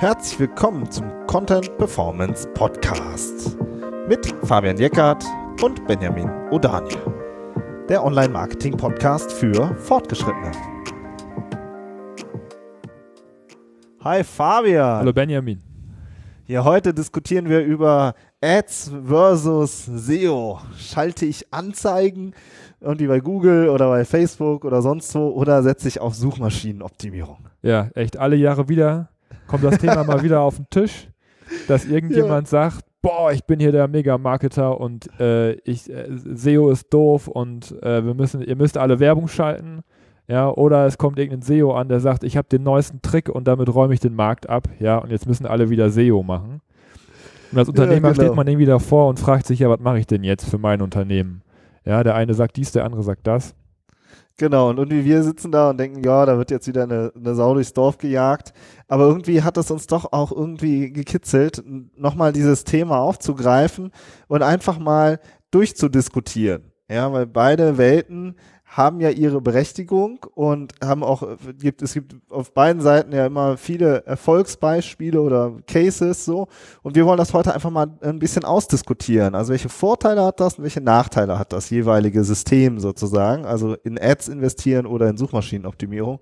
Herzlich willkommen zum Content Performance Podcast mit Fabian Jeckert und Benjamin O'Daniel, der Online-Marketing-Podcast für Fortgeschrittene. Hi Fabian. Hallo Benjamin. Hier heute diskutieren wir über Ads versus SEO. Schalte ich Anzeigen irgendwie bei Google oder bei Facebook oder sonst wo oder setze ich auf Suchmaschinenoptimierung? Ja, echt alle Jahre wieder kommt das Thema mal wieder auf den Tisch, dass irgendjemand ja. sagt, boah, ich bin hier der Mega-Marketer und äh, ich, äh, SEO ist doof und äh, wir müssen, ihr müsst alle Werbung schalten. Ja, oder es kommt irgendein SEO an, der sagt, ich habe den neuesten Trick und damit räume ich den Markt ab, ja, und jetzt müssen alle wieder SEO machen. Und als Unternehmer ja, genau. steht man irgendwie davor und fragt sich, ja, was mache ich denn jetzt für mein Unternehmen? Ja, der eine sagt dies, der andere sagt das. Genau, und irgendwie wir sitzen da und denken, ja, da wird jetzt wieder eine, eine Sau durchs Dorf gejagt. Aber irgendwie hat es uns doch auch irgendwie gekitzelt, nochmal dieses Thema aufzugreifen und einfach mal durchzudiskutieren. Ja, weil beide Welten haben ja ihre Berechtigung und haben auch, gibt, es gibt auf beiden Seiten ja immer viele Erfolgsbeispiele oder Cases so. Und wir wollen das heute einfach mal ein bisschen ausdiskutieren. Also welche Vorteile hat das und welche Nachteile hat das jeweilige System sozusagen? Also in Ads investieren oder in Suchmaschinenoptimierung.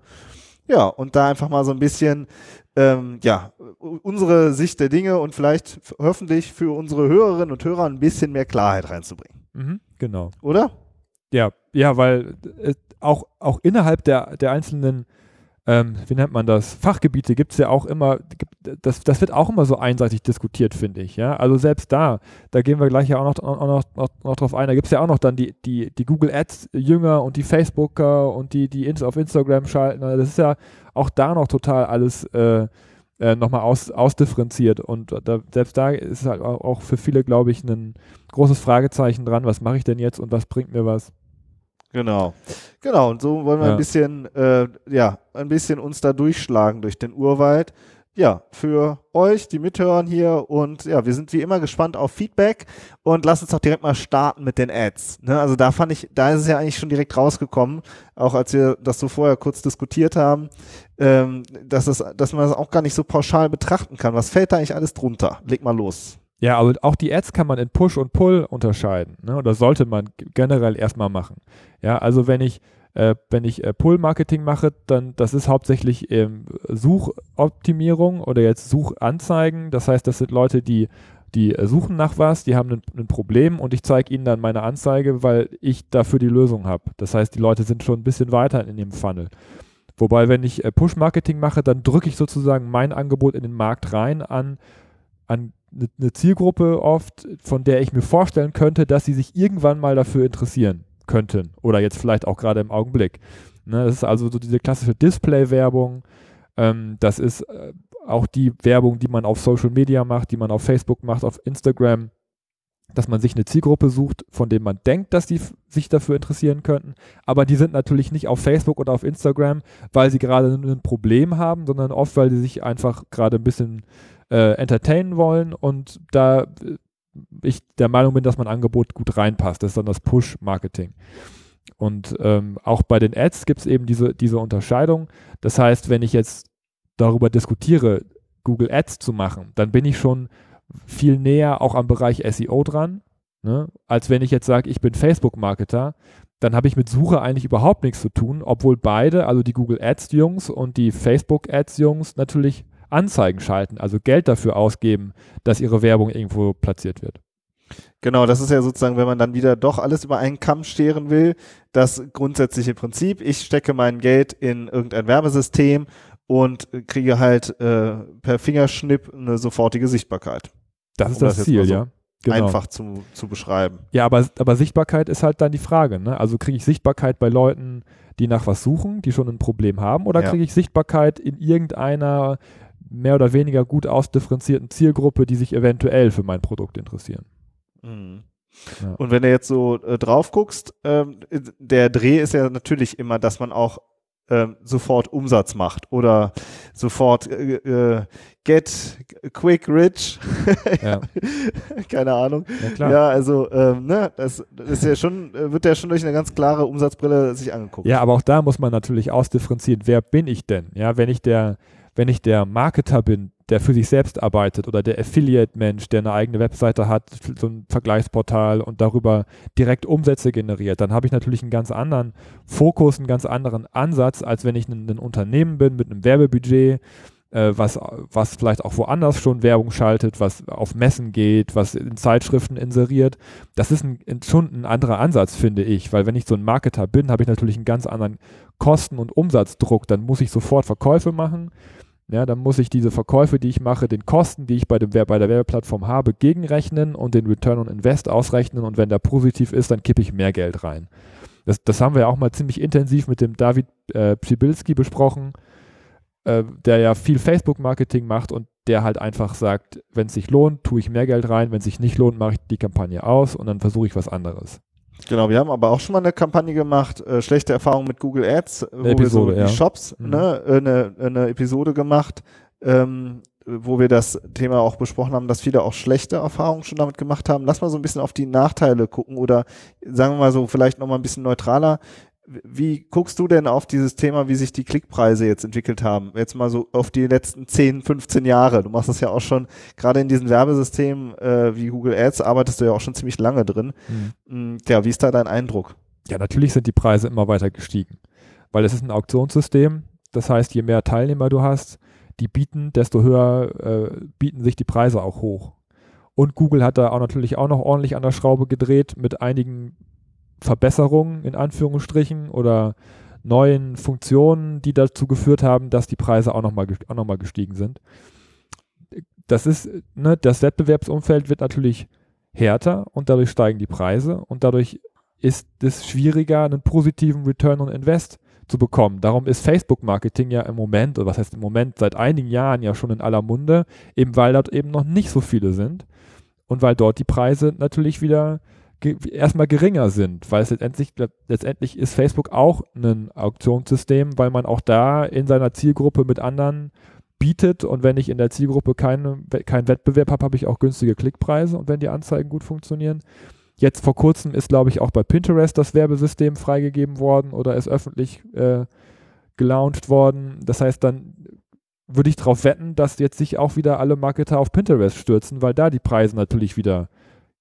Ja, und da einfach mal so ein bisschen, ähm, ja, unsere Sicht der Dinge und vielleicht hoffentlich für unsere Hörerinnen und Hörer ein bisschen mehr Klarheit reinzubringen. Mhm, genau. Oder? Ja, ja, weil äh, auch, auch innerhalb der, der einzelnen, ähm, wie nennt man das, Fachgebiete gibt es ja auch immer, das, das wird auch immer so einseitig diskutiert, finde ich. Ja? Also selbst da, da gehen wir gleich ja auch noch, auch noch, noch, noch drauf ein, da gibt es ja auch noch dann die, die, die Google Ads-Jünger und die Facebooker und die, die auf Instagram schalten. Also das ist ja auch da noch total alles äh, äh, nochmal aus, ausdifferenziert. Und da, selbst da ist halt auch für viele, glaube ich, ein großes Fragezeichen dran, was mache ich denn jetzt und was bringt mir was. Genau. Genau, und so wollen wir ja. ein bisschen, äh, ja, ein bisschen uns da durchschlagen durch den Urwald. Ja, für euch, die mithören hier und ja, wir sind wie immer gespannt auf Feedback und lass uns doch direkt mal starten mit den Ads. Ne? Also da fand ich, da ist es ja eigentlich schon direkt rausgekommen, auch als wir das so vorher kurz diskutiert haben, ähm, dass, es, dass man das auch gar nicht so pauschal betrachten kann. Was fällt da eigentlich alles drunter? Leg mal los. Ja, aber auch die Ads kann man in Push und Pull unterscheiden. Ne? Oder sollte man generell erstmal machen. Ja, also wenn ich, äh, wenn ich äh, Pull-Marketing mache, dann das ist hauptsächlich ähm, Suchoptimierung oder jetzt Suchanzeigen. Das heißt, das sind Leute, die die äh, suchen nach was, die haben ein, ein Problem und ich zeige ihnen dann meine Anzeige, weil ich dafür die Lösung habe. Das heißt, die Leute sind schon ein bisschen weiter in dem Funnel. Wobei, wenn ich äh, Push-Marketing mache, dann drücke ich sozusagen mein Angebot in den Markt rein an, an eine, Zielgruppe oft, von der ich mir vorstellen könnte, dass sie sich irgendwann mal dafür interessieren könnten oder jetzt vielleicht auch gerade im Augenblick. Ne, das ist also so diese klassische Display-Werbung. Ähm, das ist äh, auch die Werbung, die man auf Social Media macht, die man auf Facebook macht, auf Instagram, dass man sich eine Zielgruppe sucht, von denen man denkt, dass die sich dafür interessieren könnten. Aber die sind natürlich nicht auf Facebook oder auf Instagram, weil sie gerade ein Problem haben, sondern oft, weil sie sich einfach gerade ein bisschen äh, entertainen wollen und da äh, ich der Meinung bin, dass mein Angebot gut reinpasst. Das ist dann das Push-Marketing. Und ähm, auch bei den Ads gibt es eben diese, diese Unterscheidung. Das heißt, wenn ich jetzt darüber diskutiere, Google Ads zu machen, dann bin ich schon viel näher auch am Bereich SEO dran, ne? als wenn ich jetzt sage, ich bin Facebook-Marketer. Dann habe ich mit Suche eigentlich überhaupt nichts zu tun, obwohl beide, also die Google Ads-Jungs und die Facebook Ads-Jungs, natürlich Anzeigen schalten, also Geld dafür ausgeben, dass ihre Werbung irgendwo platziert wird. Genau, das ist ja sozusagen, wenn man dann wieder doch alles über einen Kamm scheren will, das grundsätzliche Prinzip. Ich stecke mein Geld in irgendein Werbesystem und kriege halt äh, per Fingerschnipp eine sofortige Sichtbarkeit. Das ist um das, das Ziel, so ja. Genau. Einfach zu, zu beschreiben. Ja, aber, aber Sichtbarkeit ist halt dann die Frage. Ne? Also kriege ich Sichtbarkeit bei Leuten, die nach was suchen, die schon ein Problem haben, oder ja. kriege ich Sichtbarkeit in irgendeiner mehr oder weniger gut ausdifferenzierten Zielgruppe, die sich eventuell für mein Produkt interessieren. Mhm. Ja. Und wenn du jetzt so äh, drauf guckst, ähm, der Dreh ist ja natürlich immer, dass man auch ähm, sofort Umsatz macht oder sofort äh, äh, get quick rich. ja. Keine Ahnung. Ja, ja also ähm, ne, das, das ist ja schon, äh, wird ja schon durch eine ganz klare Umsatzbrille sich angeguckt. Ja, aber auch da muss man natürlich ausdifferenzieren, wer bin ich denn? Ja, wenn ich der wenn ich der Marketer bin, der für sich selbst arbeitet oder der Affiliate-Mensch, der eine eigene Webseite hat, so ein Vergleichsportal und darüber direkt Umsätze generiert, dann habe ich natürlich einen ganz anderen Fokus, einen ganz anderen Ansatz, als wenn ich ein, ein Unternehmen bin mit einem Werbebudget, äh, was, was vielleicht auch woanders schon Werbung schaltet, was auf Messen geht, was in Zeitschriften inseriert. Das ist ein, schon ein anderer Ansatz, finde ich, weil wenn ich so ein Marketer bin, habe ich natürlich einen ganz anderen Kosten- und Umsatzdruck. Dann muss ich sofort Verkäufe machen ja, dann muss ich diese Verkäufe, die ich mache, den Kosten, die ich bei, dem, bei der Werbeplattform habe, gegenrechnen und den Return on Invest ausrechnen. Und wenn der positiv ist, dann kippe ich mehr Geld rein. Das, das haben wir ja auch mal ziemlich intensiv mit dem David äh, Pschibilski besprochen, äh, der ja viel Facebook-Marketing macht und der halt einfach sagt, wenn es sich lohnt, tue ich mehr Geld rein, wenn es sich nicht lohnt, mache ich die Kampagne aus und dann versuche ich was anderes. Genau, wir haben aber auch schon mal eine Kampagne gemacht, äh, schlechte Erfahrungen mit Google Ads, eine wo Episode, wir so ja. die Shops, mhm. ne, äh, eine, eine Episode gemacht, ähm, wo wir das Thema auch besprochen haben, dass viele auch schlechte Erfahrungen schon damit gemacht haben. Lass mal so ein bisschen auf die Nachteile gucken oder sagen wir mal so vielleicht noch mal ein bisschen neutraler. Wie guckst du denn auf dieses Thema, wie sich die Klickpreise jetzt entwickelt haben? Jetzt mal so auf die letzten 10, 15 Jahre. Du machst das ja auch schon, gerade in diesen Werbesystemen äh, wie Google Ads arbeitest du ja auch schon ziemlich lange drin. Mhm. Ja, wie ist da dein Eindruck? Ja, natürlich sind die Preise immer weiter gestiegen, weil es ist ein Auktionssystem. Das heißt, je mehr Teilnehmer du hast, die bieten, desto höher äh, bieten sich die Preise auch hoch. Und Google hat da auch natürlich auch noch ordentlich an der Schraube gedreht mit einigen Verbesserungen in Anführungsstrichen oder neuen Funktionen, die dazu geführt haben, dass die Preise auch nochmal noch gestiegen sind. Das ist, ne, das Wettbewerbsumfeld wird natürlich härter und dadurch steigen die Preise und dadurch ist es schwieriger, einen positiven Return on Invest zu bekommen. Darum ist Facebook-Marketing ja im Moment, oder was heißt im Moment, seit einigen Jahren ja schon in aller Munde, eben weil dort eben noch nicht so viele sind und weil dort die Preise natürlich wieder ge erstmal geringer sind, weil es letztendlich, letztendlich ist Facebook auch ein Auktionssystem, weil man auch da in seiner Zielgruppe mit anderen bietet und wenn ich in der Zielgruppe keine, keinen Wettbewerb habe, habe ich auch günstige Klickpreise und wenn die Anzeigen gut funktionieren. Jetzt vor kurzem ist, glaube ich, auch bei Pinterest das Werbesystem freigegeben worden oder ist öffentlich äh, gelauncht worden. Das heißt, dann würde ich darauf wetten, dass jetzt sich auch wieder alle Marketer auf Pinterest stürzen, weil da die Preise natürlich wieder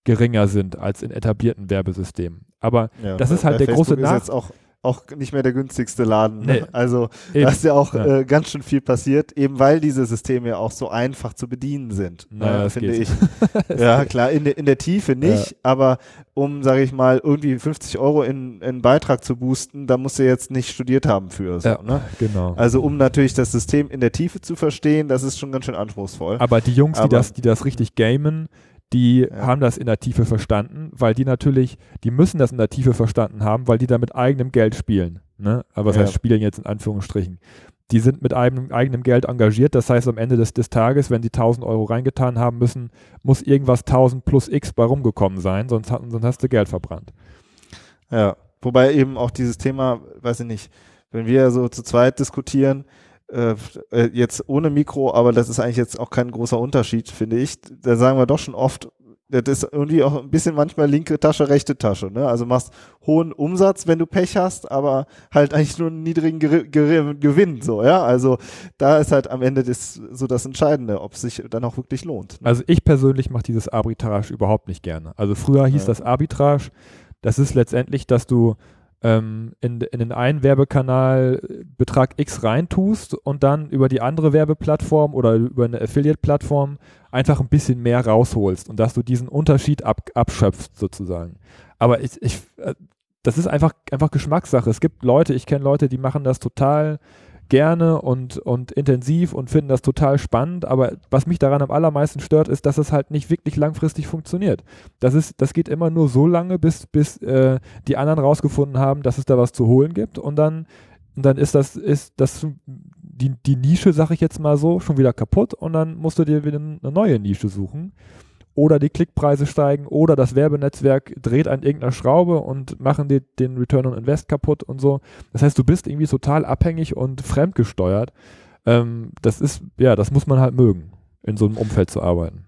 geringer sind als in etablierten Werbesystemen. Aber ja, das ist halt der Facebook große Nachteil auch nicht mehr der günstigste Laden. Ne? Nee. Also eben. da ist ja auch ja. Äh, ganz schön viel passiert, eben weil diese Systeme ja auch so einfach zu bedienen sind, naja, ne, finde ich. ja, klar, in, de, in der Tiefe nicht, ja. aber um, sage ich mal, irgendwie 50 Euro in, in Beitrag zu boosten, da musst du jetzt nicht studiert haben für. So, ja, ne? genau. Also um natürlich das System in der Tiefe zu verstehen, das ist schon ganz schön anspruchsvoll. Aber die Jungs, aber, die, das, die das richtig gamen, die ja. haben das in der Tiefe verstanden, weil die natürlich, die müssen das in der Tiefe verstanden haben, weil die da mit eigenem Geld spielen. Ne? Aber was ja. heißt spielen jetzt in Anführungsstrichen? Die sind mit eigenem, eigenem Geld engagiert, das heißt am Ende des, des Tages, wenn sie 1000 Euro reingetan haben müssen, muss irgendwas 1000 plus X bei rumgekommen sein, sonst, sonst hast du Geld verbrannt. Ja, wobei eben auch dieses Thema, weiß ich nicht, wenn wir so zu zweit diskutieren, äh, äh, jetzt ohne Mikro, aber das ist eigentlich jetzt auch kein großer Unterschied, finde ich. Da sagen wir doch schon oft, das ist irgendwie auch ein bisschen manchmal linke Tasche, rechte Tasche. Ne? Also machst hohen Umsatz, wenn du Pech hast, aber halt eigentlich nur einen niedrigen Gewinn. So, ja. Also da ist halt am Ende das, so das Entscheidende, ob es sich dann auch wirklich lohnt. Ne? Also ich persönlich mache dieses Arbitrage überhaupt nicht gerne. Also früher hieß ja. das Arbitrage. Das ist letztendlich, dass du ähm, in, in den einen Werbekanal Betrag X reintust und dann über die andere Werbeplattform oder über eine Affiliate-Plattform einfach ein bisschen mehr rausholst und dass du diesen Unterschied ab, abschöpfst sozusagen. Aber ich, ich, äh, das ist einfach, einfach Geschmackssache. Es gibt Leute, ich kenne Leute, die machen das total gerne und, und intensiv und finden das total spannend, aber was mich daran am allermeisten stört, ist, dass es halt nicht wirklich langfristig funktioniert. Das, ist, das geht immer nur so lange, bis, bis äh, die anderen rausgefunden haben, dass es da was zu holen gibt. Und dann, dann ist das, ist das die, die Nische, sag ich jetzt mal so, schon wieder kaputt. Und dann musst du dir wieder eine neue Nische suchen oder die Klickpreise steigen oder das Werbenetzwerk dreht an irgendeiner Schraube und machen dir den Return on Invest kaputt und so. Das heißt, du bist irgendwie total abhängig und fremdgesteuert. Ähm, das ist, ja, das muss man halt mögen, in so einem Umfeld zu arbeiten.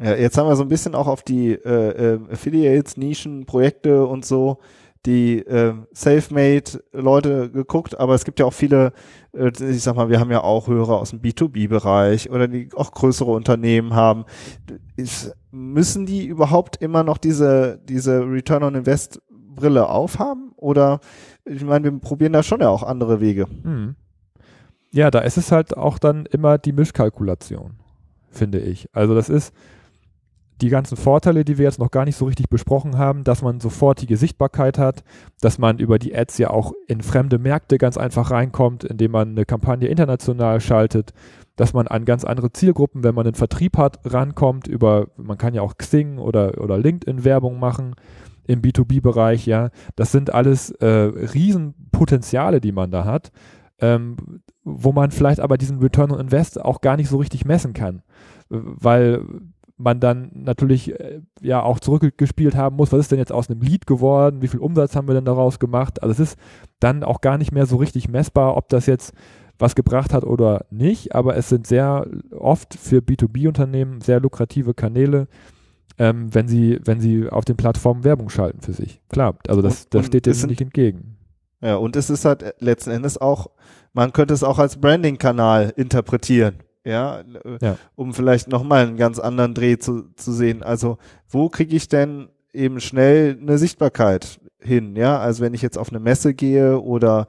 Ja, jetzt haben wir so ein bisschen auch auf die äh, äh, Affiliates, Nischen, Projekte und so die äh, Selfmade-Leute geguckt, aber es gibt ja auch viele, äh, ich sag mal, wir haben ja auch Hörer aus dem B2B-Bereich oder die auch größere Unternehmen haben. Ist, müssen die überhaupt immer noch diese, diese Return on Invest Brille aufhaben? Oder ich meine, wir probieren da schon ja auch andere Wege. Hm. Ja, da ist es halt auch dann immer die Mischkalkulation, finde ich. Also das ist, die ganzen Vorteile, die wir jetzt noch gar nicht so richtig besprochen haben, dass man sofortige Sichtbarkeit hat, dass man über die Ads ja auch in fremde Märkte ganz einfach reinkommt, indem man eine Kampagne international schaltet, dass man an ganz andere Zielgruppen, wenn man einen Vertrieb hat, rankommt über, man kann ja auch Xing oder, oder LinkedIn Werbung machen im B2B-Bereich, ja. Das sind alles äh, Riesenpotenziale, die man da hat, ähm, wo man vielleicht aber diesen Return on Invest auch gar nicht so richtig messen kann, weil man dann natürlich äh, ja auch zurückgespielt haben muss, was ist denn jetzt aus einem Lied geworden, wie viel Umsatz haben wir denn daraus gemacht. Also es ist dann auch gar nicht mehr so richtig messbar, ob das jetzt was gebracht hat oder nicht, aber es sind sehr oft für B2B-Unternehmen sehr lukrative Kanäle, ähm, wenn sie, wenn sie auf den Plattformen Werbung schalten für sich. Klar, also das, das und steht dem nicht entgegen. Ja, und es ist halt letzten Endes auch, man könnte es auch als Branding-Kanal interpretieren. Ja, Ja. um vielleicht nochmal einen ganz anderen Dreh zu, zu sehen. Also, wo kriege ich denn eben schnell eine Sichtbarkeit hin? Ja, also wenn ich jetzt auf eine Messe gehe oder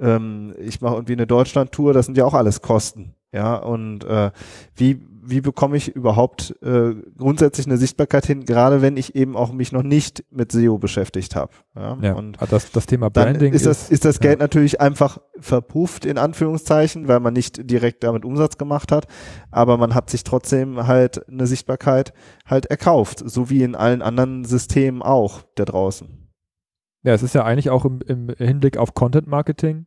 ähm, ich mache irgendwie eine Deutschland-Tour, das sind ja auch alles Kosten. Ja, und äh, wie, wie bekomme ich überhaupt äh, grundsätzlich eine Sichtbarkeit hin, gerade wenn ich eben auch mich noch nicht mit SEO beschäftigt habe. Ja, Ja, und das, das Thema Branding ist das, ist das ja. Geld natürlich einfach verpufft, in Anführungszeichen, weil man nicht direkt damit Umsatz gemacht hat, aber man hat sich trotzdem halt eine Sichtbarkeit halt erkauft, so wie in allen anderen Systemen auch da draußen. Ja, es ist ja eigentlich auch im, im Hinblick auf Content Marketing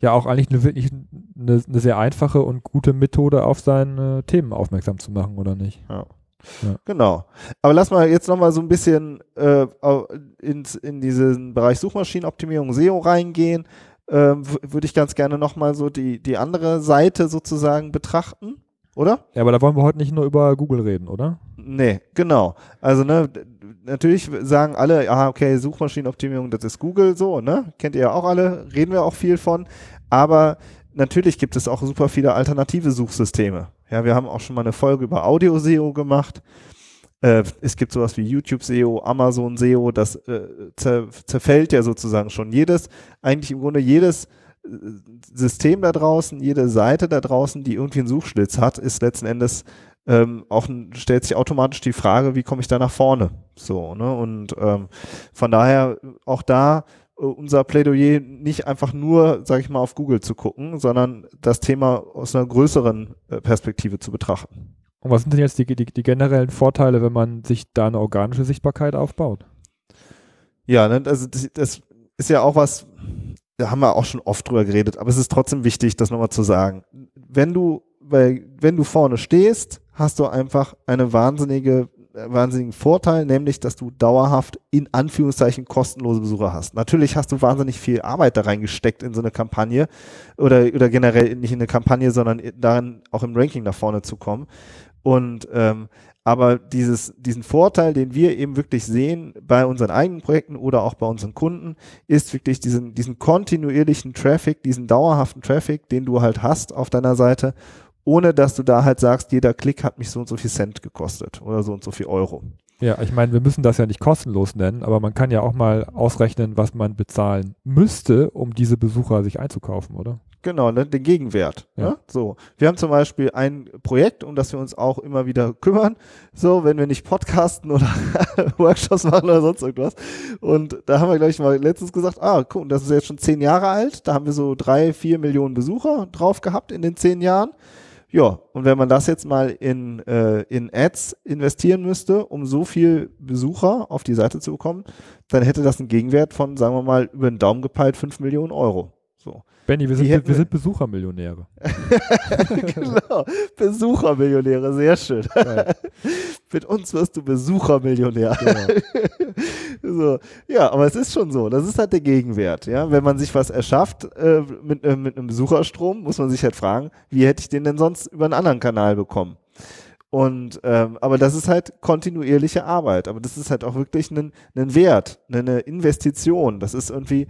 ja auch eigentlich eine wirklich eine, eine sehr einfache und gute Methode, auf seine Themen aufmerksam zu machen, oder nicht? Genau. Aber lass mal jetzt nochmal so ein bisschen äh, ins, in diesen Bereich Suchmaschinenoptimierung SEO reingehen. Ähm, Würde ich ganz gerne nochmal so die, die andere Seite sozusagen betrachten, oder? Ja, aber da wollen wir heute nicht nur über Google reden, oder? Nee, genau. Also ne, natürlich sagen alle, ah, okay, Suchmaschinenoptimierung, das ist Google so, ne? Kennt ihr ja auch alle, reden wir auch viel von. Aber natürlich gibt es auch super viele alternative Suchsysteme. Ja, wir haben auch schon mal eine Folge über Audio-SEO gemacht. Äh, es gibt sowas wie YouTube SEO, Amazon SEO, das äh, zer zerfällt ja sozusagen schon jedes, eigentlich im Grunde jedes äh, System da draußen, jede Seite da draußen, die irgendwie einen Suchschlitz hat, ist letzten Endes ähm, auch stellt sich automatisch die Frage, wie komme ich da nach vorne? So, ne? Und ähm, von daher auch da äh, unser Plädoyer nicht einfach nur, sage ich mal, auf Google zu gucken, sondern das Thema aus einer größeren äh, Perspektive zu betrachten. Und was sind denn jetzt die, die, die generellen Vorteile, wenn man sich da eine organische Sichtbarkeit aufbaut? Ja, ne, also das, das ist ja auch was, da haben wir auch schon oft drüber geredet, aber es ist trotzdem wichtig, das nochmal zu sagen. Wenn du, bei, wenn du vorne stehst, hast du einfach eine wahnsinnige, äh, wahnsinnigen Vorteil, nämlich, dass du dauerhaft in Anführungszeichen kostenlose Besucher hast. Natürlich hast du wahnsinnig viel Arbeit da reingesteckt in so eine Kampagne oder, oder generell nicht in eine Kampagne, sondern darin auch im Ranking nach vorne zu kommen. Und ähm, aber dieses, diesen Vorteil, den wir eben wirklich sehen bei unseren eigenen Projekten oder auch bei unseren Kunden, ist wirklich diesen, diesen kontinuierlichen Traffic, diesen dauerhaften Traffic, den du halt hast auf deiner Seite, ohne dass du da halt sagst, jeder Klick hat mich so und so viel Cent gekostet oder so und so viel Euro. Ja, ich meine, wir müssen das ja nicht kostenlos nennen, aber man kann ja auch mal ausrechnen, was man bezahlen müsste, um diese Besucher sich einzukaufen, oder? Genau, ne, den Gegenwert. Ja. Ne? So, wir haben zum Beispiel ein Projekt, um das wir uns auch immer wieder kümmern. So, wenn wir nicht podcasten oder Workshops machen oder sonst irgendwas. Und da haben wir gleich mal letztens gesagt, ah, guck, das ist jetzt schon zehn Jahre alt. Da haben wir so drei, vier Millionen Besucher drauf gehabt in den zehn Jahren. Ja, und wenn man das jetzt mal in, äh, in Ads investieren müsste, um so viel Besucher auf die Seite zu bekommen, dann hätte das einen Gegenwert von, sagen wir mal, über den Daumen gepeilt fünf Millionen Euro. So. Benny, wir sind, wir- sind Besuchermillionäre. genau. Besuchermillionäre, sehr schön. Ja, Mit uns wirst du Besuchermillionär. genau. so. Ja, aber es ist schon so. Das ist halt der Gegenwert. Ja, wenn man sich was erschafft äh, mit, äh, mit einem Besucherstrom, muss man sich halt fragen, wie hätte ich den denn sonst über einen anderen Kanal bekommen? Und ähm, aber das ist halt kontinuierliche Arbeit. Aber das ist halt auch wirklich ein, ein Wert, eine Investition. Das ist irgendwie,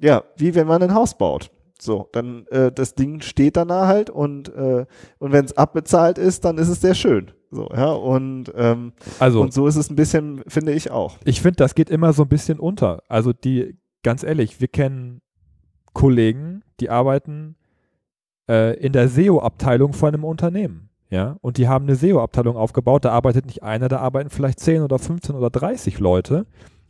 ja, wie wenn man ein Haus baut. So, dann äh, das Ding steht dann da halt und äh, und wenn es abbezahlt ist, dann ist es sehr schön. So, ja, und ähm, Also, und so ist es ein bisschen, finde ich auch. ich finde, das geht immer so ein bisschen unter. Also die, ganz ehrlich, wir kennen Kollegen, die arbeiten äh, in der SEO-Abteilung von einem Unternehmen. Ja, und die haben eine SEO-Abteilung aufgebaut, da arbeitet nicht einer, da arbeiten vielleicht 10 oder 15 oder 30 Leute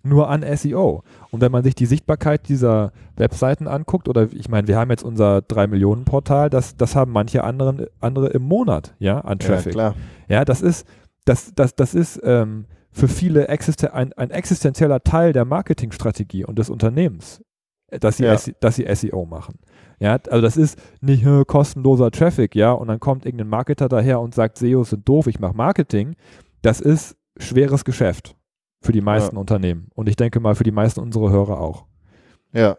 nur an SEO. Und wenn man sich die Sichtbarkeit dieser Webseiten anguckt, oder ich meine, wir haben jetzt unser 3-Millionen-Portal, das, das haben manche anderen, andere im Monat, ja, an Traffic. Ja, klar. Ja, das ist, das, das, das ist ähm, für viele existen ein, ein existenzieller Teil der Marketingstrategie und des Unternehmens, äh, dass sie, Ja. Dass sie SEO machen. Ja, also das ist nicht äh, kostenloser Traffic, ja, und dann kommt irgendein Marketer daher und sagt, SEOs sind doof, ich mache Marketing. Das ist schweres Geschäft für die meisten Unternehmen. Und ich denke mal für die meisten unserer Hörer auch. Ja.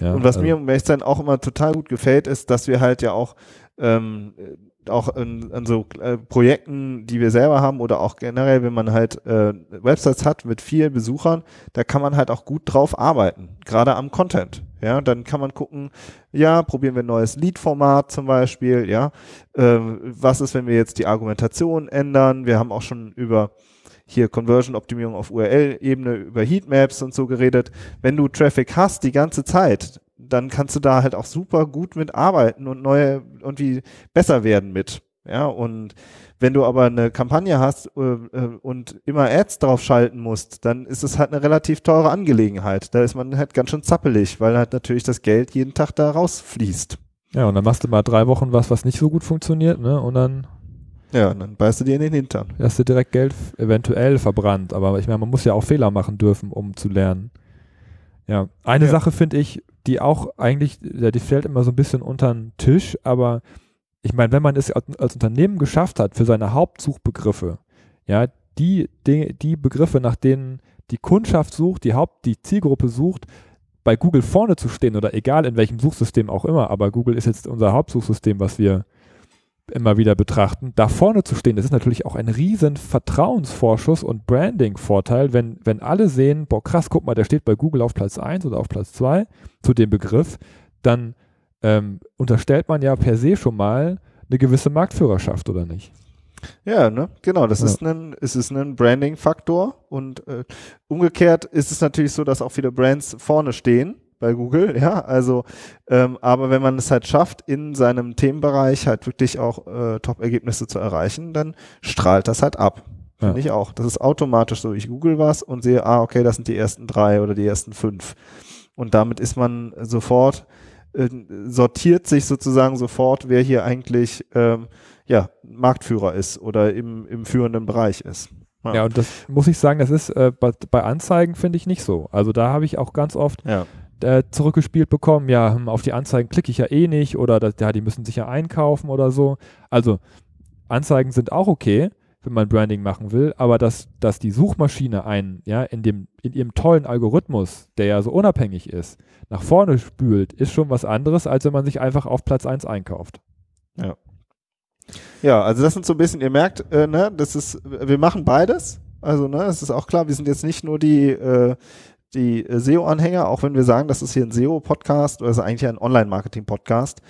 Ja, Und was also, mir zu sein auch immer total gut gefällt, ist, dass wir halt ja auch ähm, äh, auch in, an so äh, Projekten, die wir selber haben oder auch generell, wenn man halt äh, Websites hat mit vielen Besuchern, da kann man halt auch gut drauf arbeiten, gerade am Content. Ja, dann kann man gucken, ja, probieren wir ein neues Lead-Format zum Beispiel, ja, ähm, was ist, wenn wir jetzt die Argumentation ändern? Wir haben auch schon über hier Conversion-Optimierung auf URL-Ebene, über Heatmaps und so geredet. Wenn du Traffic hast die ganze Zeit, dann kannst du da halt auch super gut mit arbeiten und neue irgendwie besser werden mit. Ja, und wenn du aber eine Kampagne hast äh, äh, und immer Ads drauf schalten musst, dann ist es halt eine relativ teure Angelegenheit. Da ist man halt ganz schön zappelig, weil halt natürlich das Geld jeden Tag da rausfließt. ja, und dann machst du mal drei Wochen was, was nicht so gut funktioniert, ne? Und dann Ja, und dann beißt du dir in den Hintern. hast du direkt Geld eventuell verbrannt. Aber ich meine, man muss ja auch Fehler machen dürfen, um zu lernen. Ja, eine Ja. Sache finde ich, die auch eigentlich, die fällt immer so ein bisschen unter den Tisch, aber ich meine, wenn man es als als Unternehmen geschafft hat, für seine Hauptsuchbegriffe, ja, die, die, die Begriffe, nach denen die Kundschaft sucht, die Haupt, die Zielgruppe sucht, bei Google vorne zu stehen oder egal in welchem Suchsystem auch immer, aber Google ist jetzt unser Hauptsuchsystem, was wir immer wieder betrachten, da vorne zu stehen, das ist natürlich auch ein riesen Vertrauensvorschuss und Branding-Vorteil, wenn, wenn alle sehen, boah krass, guck mal, der steht bei Google auf Platz 1 oder auf Platz 2 zu dem Begriff, dann ähm, unterstellt man ja per se schon mal eine gewisse Marktführerschaft, oder nicht? Ja, ne? Genau, das Ja. ist ein, es ist ein Branding-Faktor und äh, umgekehrt ist es natürlich so, dass auch viele Brands vorne stehen bei Google, ja, also ähm, aber wenn man es halt schafft, in seinem Themenbereich halt wirklich auch äh, Top-Ergebnisse zu erreichen, dann strahlt das halt ab. Ja. Finde ich auch. Das ist automatisch so. Ich google was und sehe, ah, okay, das sind die ersten drei oder die ersten fünf. Und damit ist man sofort, äh, sortiert sich sozusagen sofort, wer hier eigentlich ähm, ja, Marktführer ist oder im, im führenden Bereich ist. Ja, und das muss ich sagen, das ist äh, bei, bei Anzeigen finde ich nicht so. Also da habe ich auch ganz oft ja. Äh, zurückgespielt bekommen, ja, hm, auf die Anzeigen klicke ich ja eh nicht oder das, ja, die müssen sich ja einkaufen oder so. Also Anzeigen sind auch okay, wenn man Branding machen will, aber dass, dass die Suchmaschine einen, ja, in dem, in ihrem tollen Algorithmus, der ja so unabhängig ist, nach vorne spült, ist schon was anderes, als wenn man sich einfach auf Platz 1 einkauft. Ja, also das sind so ein bisschen, ihr merkt, äh, ne, das ist, wir machen beides. Also, ne, es ist auch klar, wir sind jetzt nicht nur die, äh, die äh, SEO-Anhänger, auch wenn wir sagen, das ist hier ein SEO-Podcast oder ist eigentlich ein Online-Marketing-Podcast.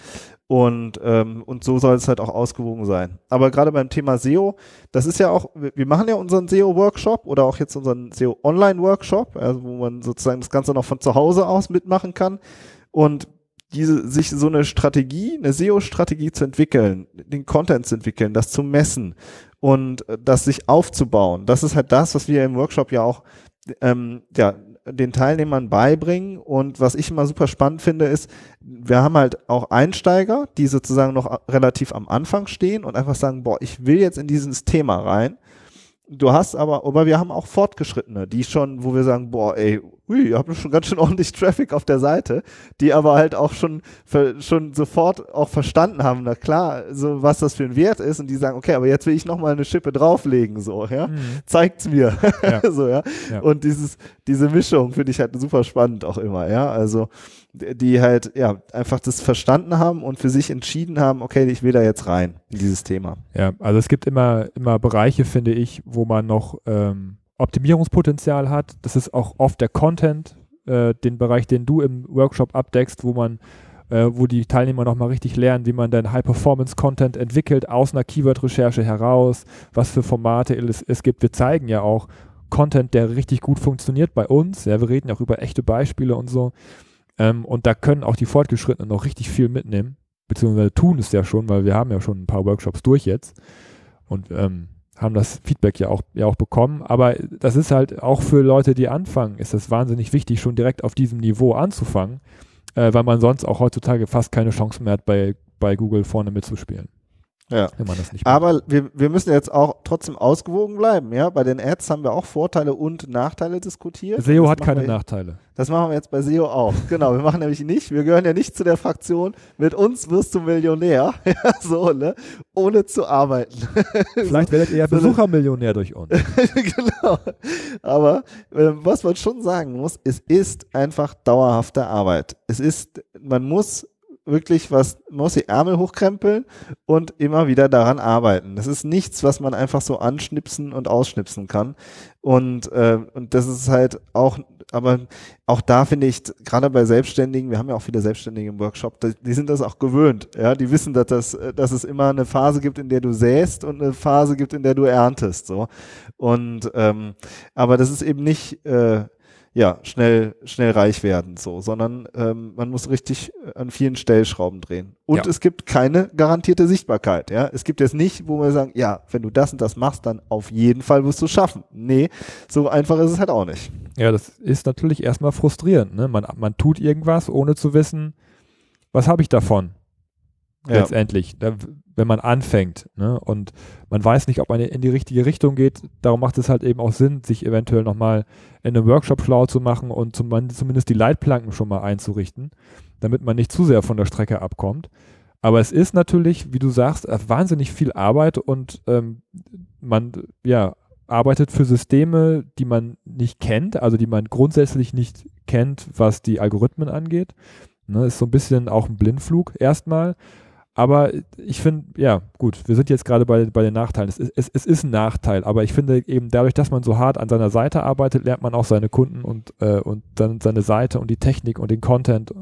Und, ähm, und so soll es halt auch ausgewogen sein. Aber gerade beim Thema SEO, das ist ja auch, wir machen ja unseren SEO-Workshop oder auch jetzt unseren SEO-Online-Workshop, also wo man sozusagen das Ganze noch von zu Hause aus mitmachen kann. Und diese, sich so eine Strategie, eine SEO-Strategie zu entwickeln, den Content zu entwickeln, das zu messen und äh, das sich aufzubauen, das ist halt das, was wir im Workshop ja auch ähm, ja, den Teilnehmern beibringen. Und was ich immer super spannend finde, ist, wir haben halt auch Einsteiger, die sozusagen noch relativ am Anfang stehen und einfach sagen, boah, ich will jetzt in dieses Thema rein. Du hast aber, aber wir haben auch Fortgeschrittene, die schon, wo wir sagen, boah, ey, ui, ihr habt schon ganz schön ordentlich Traffic auf der Seite, die aber halt auch schon, schon sofort auch verstanden haben, na klar, so was das für ein Wert ist und die sagen, okay, aber jetzt will ich nochmal eine Schippe drauflegen, so, ja, mhm. zeigt's mir, ja. so, ja. ja. Und dieses, diese Mischung finde ich halt super spannend auch immer, ja, also, die halt, ja, einfach das verstanden haben und für sich entschieden haben, okay, ich will da jetzt rein in dieses Thema. Ja, also es gibt immer, immer Bereiche, finde ich, wo man noch, ähm, Optimierungspotenzial hat. Das ist auch oft der Content, äh, den Bereich, den du im Workshop abdeckst, wo man äh, wo die Teilnehmer nochmal richtig lernen, wie man dann High-Performance-Content entwickelt, aus einer Keyword-Recherche heraus, was für Formate es, es gibt. Wir zeigen ja auch Content, der richtig gut funktioniert bei uns. Ja, wir reden auch über echte Beispiele und so. Ähm, und da können auch die Fortgeschrittenen noch richtig viel mitnehmen, beziehungsweise tun es ja schon, weil wir haben ja schon ein paar Workshops durch jetzt. Und ähm, haben das Feedback ja auch, ja auch bekommen. Aber das ist halt auch für Leute, die anfangen, ist das wahnsinnig wichtig, schon direkt auf diesem Niveau anzufangen, äh, weil man sonst auch heutzutage fast keine Chance mehr hat, bei, bei Google vorne mitzuspielen. Ja. Aber wir, wir müssen jetzt auch trotzdem ausgewogen bleiben, ja. Bei den Ads haben wir auch Vorteile und Nachteile diskutiert. SEO hat keine wir, Nachteile. Das machen wir jetzt bei SEO auch. Genau, wir machen nämlich nicht, wir gehören ja nicht zu der Fraktion, mit uns wirst du Millionär, ja, so, ne, ohne zu arbeiten. Vielleicht werdet ihr ja Besuchermillionär durch uns. genau. Aber äh, was man schon sagen muss, es ist einfach dauerhafte Arbeit. Es ist, man muss wirklich was, muss die Ärmel hochkrempeln und immer wieder daran arbeiten. Das ist nichts, was man einfach so anschnipsen und ausschnipsen kann. Und, äh, und das ist halt auch, aber auch da finde ich, gerade bei Selbstständigen, wir haben ja auch viele Selbstständige im Workshop, die sind das auch gewöhnt. Ja, die wissen, dass, das, dass es immer eine Phase gibt, in der du säst und eine Phase gibt, in der du erntest. So. Und ähm, aber das ist eben nicht äh, ja, schnell, schnell reich werden, so, sondern ähm, man muss richtig äh, an vielen Stellschrauben drehen. Und ja. es gibt keine garantierte Sichtbarkeit, ja. Es gibt jetzt nicht, wo wir sagen, ja, wenn du das und das machst, dann auf jeden Fall wirst du es schaffen. Nee, so einfach ist es halt auch nicht. Ja, das ist natürlich erstmal frustrierend, ne? Man, man tut irgendwas, ohne zu wissen, was habe ich davon? Ja. Letztendlich, wenn man anfängt. Ne? Und man weiß nicht, ob man in die richtige Richtung geht. Darum macht es halt eben auch Sinn, sich eventuell nochmal in einem Workshop schlau zu machen und zum, zumindest die Leitplanken schon mal einzurichten, damit man nicht zu sehr von der Strecke abkommt. Aber es ist natürlich, wie du sagst, wahnsinnig viel Arbeit und ähm, man ja, arbeitet für Systeme, die man nicht kennt, also die man grundsätzlich nicht kennt, was die Algorithmen angeht. Ne, ist so ein bisschen auch ein Blindflug erstmal. Aber ich finde, ja, gut, wir sind jetzt gerade bei, bei den Nachteilen. Es ist, es, es ist ein Nachteil, aber ich finde eben dadurch, dass man so hart an seiner Seite arbeitet, lernt man auch seine Kunden und, äh, und dann seine Seite und die Technik und den Content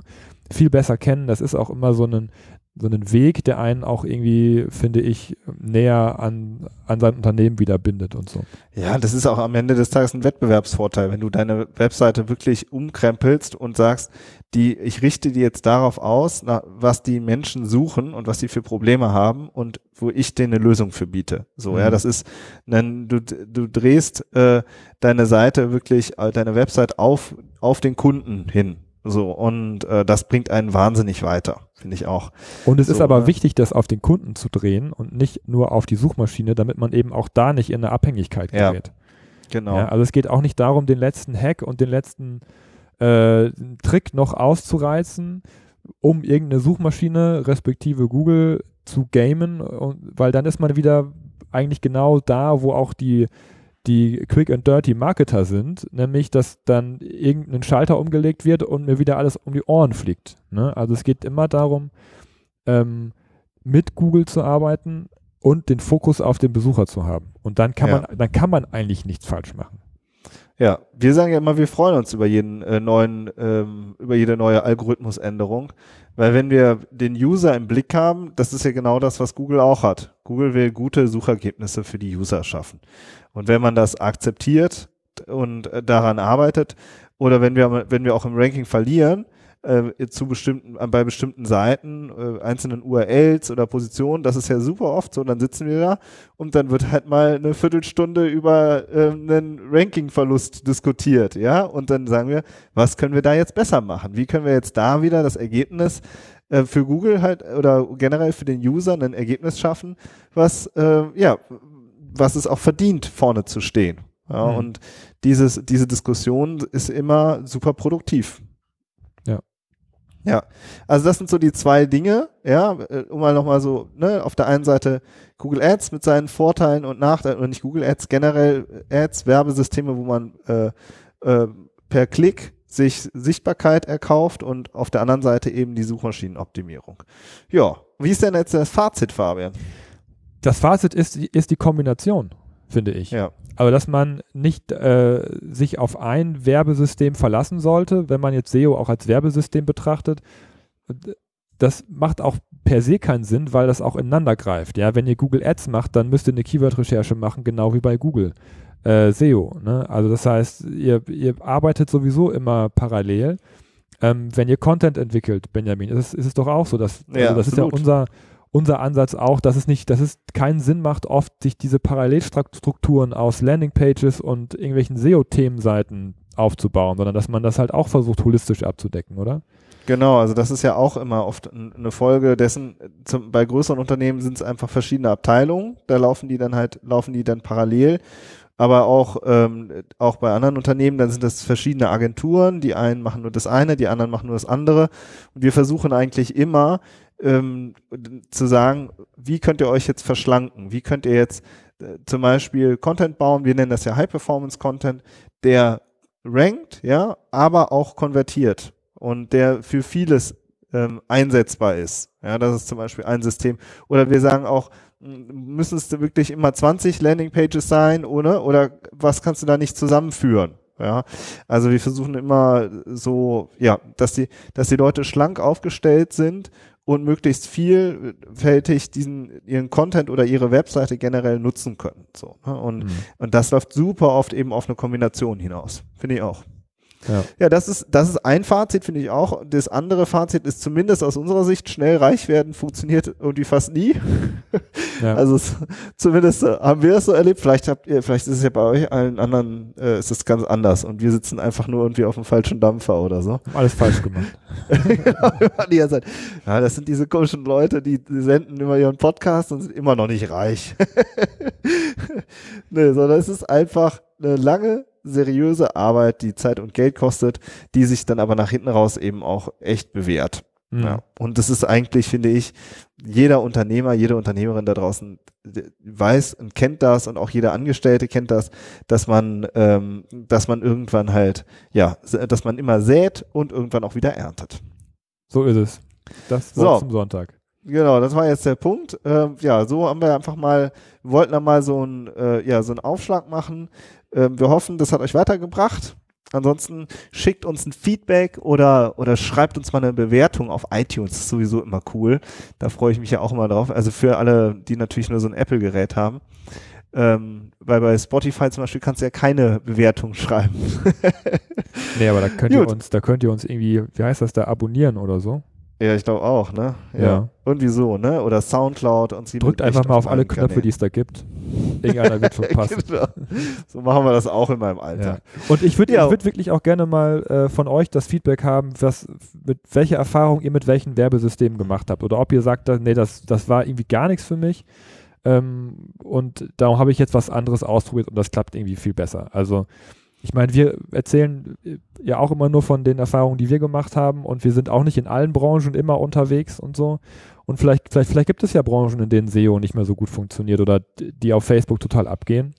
viel besser kennen. Das ist auch immer so ein, so einen Weg, der einen auch irgendwie, finde ich, näher an, an sein Unternehmen wieder bindet und so. Ja, das ist auch am Ende des Tages ein Wettbewerbsvorteil, wenn du deine Webseite wirklich umkrempelst und sagst, die, ich richte die jetzt darauf aus, na, was die Menschen suchen und was sie für Probleme haben und wo ich denen eine Lösung für biete. So, mhm. ja, das ist, dann, du, du drehst äh, deine Seite wirklich, äh, deine Website auf, auf den Kunden hin. So, und äh, das bringt einen wahnsinnig weiter, finde ich auch. Und es so, ist aber äh, wichtig, das auf den Kunden zu drehen und nicht nur auf die Suchmaschine, damit man eben auch da nicht in eine Abhängigkeit gerät. Ja, genau. Ja, also es geht auch nicht darum, den letzten Hack und den letzten äh, Trick noch auszureizen, um irgendeine Suchmaschine respektive Google zu gamen, und, weil dann ist man wieder eigentlich genau da, wo auch die die Quick and Dirty Marketer sind, nämlich dass dann irgendein Schalter umgelegt wird und mir wieder alles um die Ohren fliegt. Ne? Also es geht immer darum, ähm, mit Google zu arbeiten und den Fokus auf den Besucher zu haben. Und dann kann ja. man, dann kann man eigentlich nichts falsch machen. Ja, wir sagen ja immer, wir freuen uns über jeden äh, neuen, ähm, über jede neue Algorithmusänderung, weil wenn wir den User im Blick haben, das ist ja genau das, was Google auch hat. Google will gute Suchergebnisse für die User schaffen. Und wenn man das akzeptiert und äh, daran arbeitet, oder wenn wir, wenn wir auch im Ranking verlieren, äh, zu bestimmten, bei bestimmten Seiten, äh, einzelnen URLs oder Positionen, das ist ja super oft so, dann sitzen wir da und dann wird halt mal eine Viertelstunde über äh, einen Rankingverlust diskutiert, ja, und dann sagen wir, was können wir da jetzt besser machen? Wie können wir jetzt da wieder das Ergebnis äh, für Google halt oder generell für den User ein Ergebnis schaffen, was, äh, ja, was es auch verdient, vorne zu stehen. Ja, Mhm. Und dieses, diese Diskussion ist immer super produktiv. Ja. Also das sind so die zwei Dinge, ja, äh, um mal nochmal so, ne, auf der einen Seite Google Ads mit seinen Vorteilen und Nachteilen, oder nicht Google Ads, generell Ads, Werbesysteme, wo man äh, äh, per Klick sich Sichtbarkeit erkauft und auf der anderen Seite eben die Suchmaschinenoptimierung. Ja, wie ist denn jetzt das Fazit, Fabian? Das Fazit ist, ist die Kombination, finde ich. Ja. Aber dass man nicht äh, sich auf ein Werbesystem verlassen sollte, wenn man jetzt SEO auch als Werbesystem betrachtet, das macht auch per se keinen Sinn, weil das auch ineinander greift. Ja, wenn ihr Google Ads macht, dann müsst ihr eine Keyword-Recherche machen, genau wie bei Google äh, SEO. Ne? Also das heißt, ihr, ihr arbeitet sowieso immer parallel. Ähm, wenn ihr Content entwickelt, Benjamin, ist es, ist es doch auch so, dass Ja, also das ist ja absolut. unser unser Ansatz auch, dass es nicht, dass es keinen Sinn macht, oft sich diese Parallelstrukturen aus Landingpages und irgendwelchen SEO-Themenseiten aufzubauen, sondern dass man das halt auch versucht, holistisch abzudecken, oder? Genau, also das ist ja auch immer oft eine Folge dessen, zum, bei größeren Unternehmen sind es einfach verschiedene Abteilungen, da laufen die dann halt, laufen die dann parallel. Aber auch, ähm, auch bei anderen Unternehmen, dann sind das verschiedene Agenturen, die einen machen nur das eine, die anderen machen nur das andere. Und wir versuchen eigentlich immer ähm, zu sagen, wie könnt ihr euch jetzt verschlanken? Wie könnt ihr jetzt äh, zum Beispiel Content bauen? Wir nennen das ja High-Performance-Content, der rankt, ja, aber auch konvertiert und der für vieles ähm, einsetzbar ist. Ja, das ist zum Beispiel ein System. Oder wir sagen auch, m, müssen es wirklich immer 20 Landingpages sein, oder? Oder was kannst du da nicht zusammenführen? Ja, also wir versuchen immer so, ja, dass die, dass die Leute schlank aufgestellt sind und möglichst vielfältig diesen, ihren Content oder ihre Webseite generell nutzen können. So, ne? und, Mhm. und das läuft super oft eben auf eine Kombination hinaus. Finde ich auch. Ja. Ja, das ist, das ist ein Fazit, finde ich auch. Das andere Fazit ist zumindest aus unserer Sicht, schnell reich werden funktioniert irgendwie fast nie. Ja. Also es, zumindest äh, haben wir es so erlebt. Vielleicht habt ihr, vielleicht ist es ja bei euch allen anderen, äh, ist es ganz anders und wir sitzen einfach nur irgendwie auf dem falschen Dampfer oder so. Alles falsch gemacht. genau, wir waren die ganze Zeit, ja, das sind diese komischen Leute, die, die senden immer ihren Podcast und sind immer noch nicht reich. nee, sondern es ist einfach eine lange, seriöse Arbeit, die Zeit und Geld kostet, die sich dann aber nach hinten raus eben auch echt bewährt. Mhm. Ja. Und das ist eigentlich, finde ich, jeder Unternehmer, jede Unternehmerin da draußen weiß und kennt das und auch jeder Angestellte kennt das, dass man, ähm, dass man irgendwann halt, ja, dass man immer sät und irgendwann auch wieder erntet. So ist es. Das So. Wort zum Sonntag. Genau, das war jetzt der Punkt. Ähm, ja, so haben wir einfach mal, wollten da mal so einen, äh, ja, so einen Aufschlag machen. Ähm, wir hoffen, das hat euch weitergebracht. Ansonsten schickt uns ein Feedback oder, oder schreibt uns mal eine Bewertung auf iTunes. Das ist sowieso immer cool. Da freue ich mich ja auch immer drauf. Also für alle, die natürlich nur so ein Apple-Gerät haben. Ähm, weil bei Spotify zum Beispiel kannst du ja keine Bewertung schreiben. Nee, aber da könnt ihr Gut. uns, da könnt ihr uns irgendwie, wie heißt das da, abonnieren oder so. Ja, ich glaube auch, ne? Ja. Irgendwie so, ne? Oder Soundcloud und sie Drückt einfach mal auf alle Knöpfe, die es da gibt. Irgendeiner wird passen. genau. So machen wir das auch in meinem Ja. Alltag. Und ich würde Ja. würd wirklich auch gerne mal äh, von euch das Feedback haben, was, mit welcher Erfahrung ihr mit welchen Werbesystemen gemacht habt. Oder ob ihr sagt, nee, das, das war irgendwie gar nichts für mich. Ähm, und darum habe ich jetzt was anderes ausprobiert und das klappt irgendwie viel besser. Also ich meine, wir erzählen äh, ja auch immer nur von den Erfahrungen, die wir gemacht haben und wir sind auch nicht in allen Branchen immer unterwegs und so. Und vielleicht, vielleicht, vielleicht gibt es ja Branchen, in denen SEO nicht mehr so gut funktioniert oder die auf Facebook total abgehen.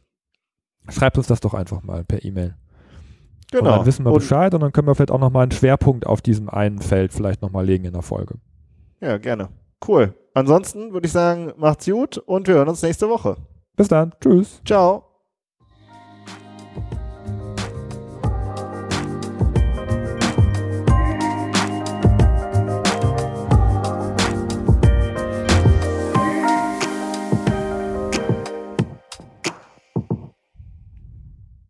Schreibt uns das doch einfach mal per E-Mail. Und Genau. dann wissen wir Und- Bescheid und dann können wir vielleicht auch nochmal einen Schwerpunkt auf diesem einen Feld vielleicht nochmal legen in der Folge. Ja, gerne. Cool. Ansonsten würde ich sagen, macht's gut und wir hören uns nächste Woche. Bis dann. Tschüss. Ciao.